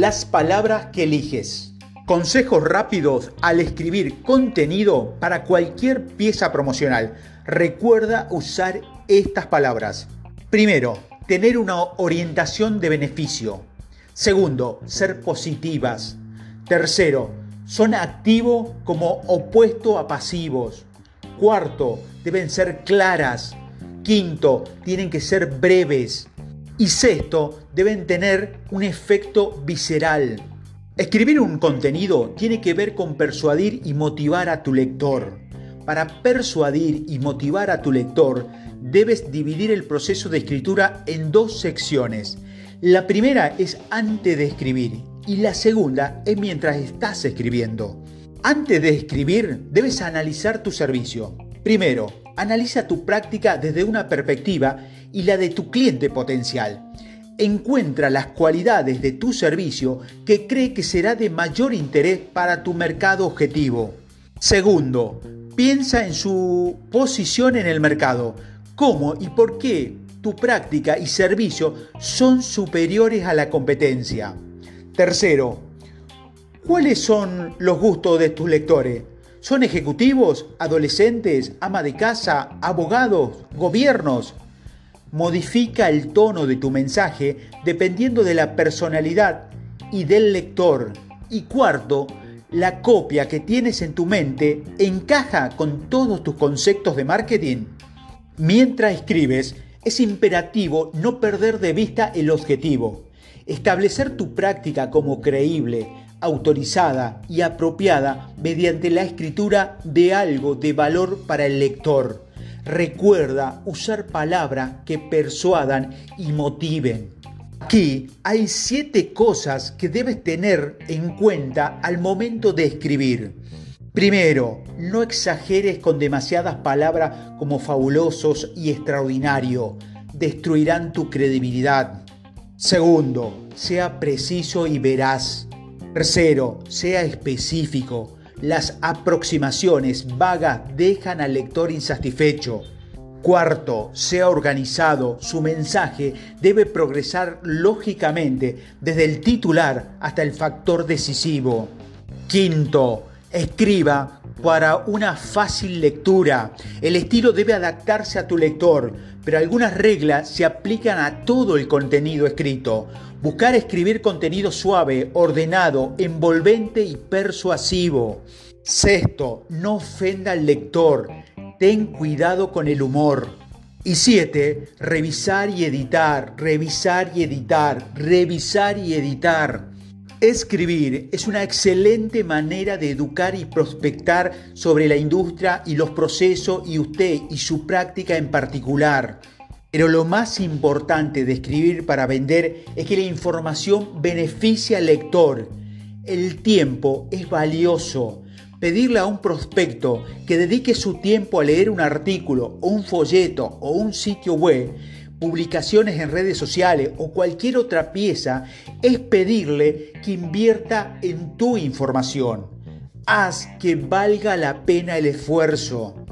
las palabras que eliges. Consejos rápidos al escribir contenido para cualquier pieza promocional. Recuerda usar estas palabras. Primero, tener una orientación de beneficio. Segundo, ser positivas. Tercero, son activos como opuesto a pasivos. Cuarto, deben ser claras. Quinto, tienen que ser breves. Y sexto, deben tener un efecto visceral. Escribir un contenido tiene que ver con persuadir y motivar a tu lector. Para persuadir y motivar a tu lector, debes dividir el proceso de escritura en dos secciones. La primera es antes de escribir y la segunda es mientras estás escribiendo. Antes de escribir, debes analizar tu servicio. Primero, analiza tu práctica desde una perspectiva y la de tu cliente potencial. Encuentra las cualidades de tu servicio que cree que será de mayor interés para tu mercado objetivo. Segundo, piensa en su posición en el mercado. ¿Cómo y por qué tu práctica y servicio son superiores a la competencia? Tercero, ¿cuáles son los gustos de tus lectores? ¿Son ejecutivos, adolescentes, ama de casa, abogados, gobiernos? Modifica el tono de tu mensaje dependiendo de la personalidad y del lector. Y cuarto, la copia que tienes en tu mente encaja con todos tus conceptos de marketing. Mientras escribes, es imperativo no perder de vista el objetivo. Establecer tu práctica como creíble, autorizada y apropiada mediante la escritura de algo de valor para el lector. Recuerda usar palabras que persuadan y motiven. Aquí hay siete cosas que debes tener en cuenta al momento de escribir. Primero, no exageres con demasiadas palabras como fabulosos y extraordinario. Destruirán tu credibilidad. Segundo, sea preciso y veraz. Tercero, sea específico. Las aproximaciones vagas dejan al lector insatisfecho. Cuarto, sea organizado. Su mensaje debe progresar lógicamente desde el titular hasta el factor decisivo. Quinto, escriba para una fácil lectura. El estilo debe adaptarse a tu lector, pero algunas reglas se aplican a todo el contenido escrito. Buscar escribir contenido suave, ordenado, envolvente y persuasivo. Sexto, no ofenda al lector. Ten cuidado con el humor. Y siete, revisar y editar, revisar y editar, revisar y editar. Escribir es una excelente manera de educar y prospectar sobre la industria y los procesos y usted y su práctica en particular. Pero lo más importante de escribir para vender es que la información beneficia al lector. El tiempo es valioso pedirle a un prospecto que dedique su tiempo a leer un artículo un folleto o un sitio web, publicaciones en redes sociales o cualquier otra pieza, es pedirle que invierta en tu información. Haz que valga la pena el esfuerzo.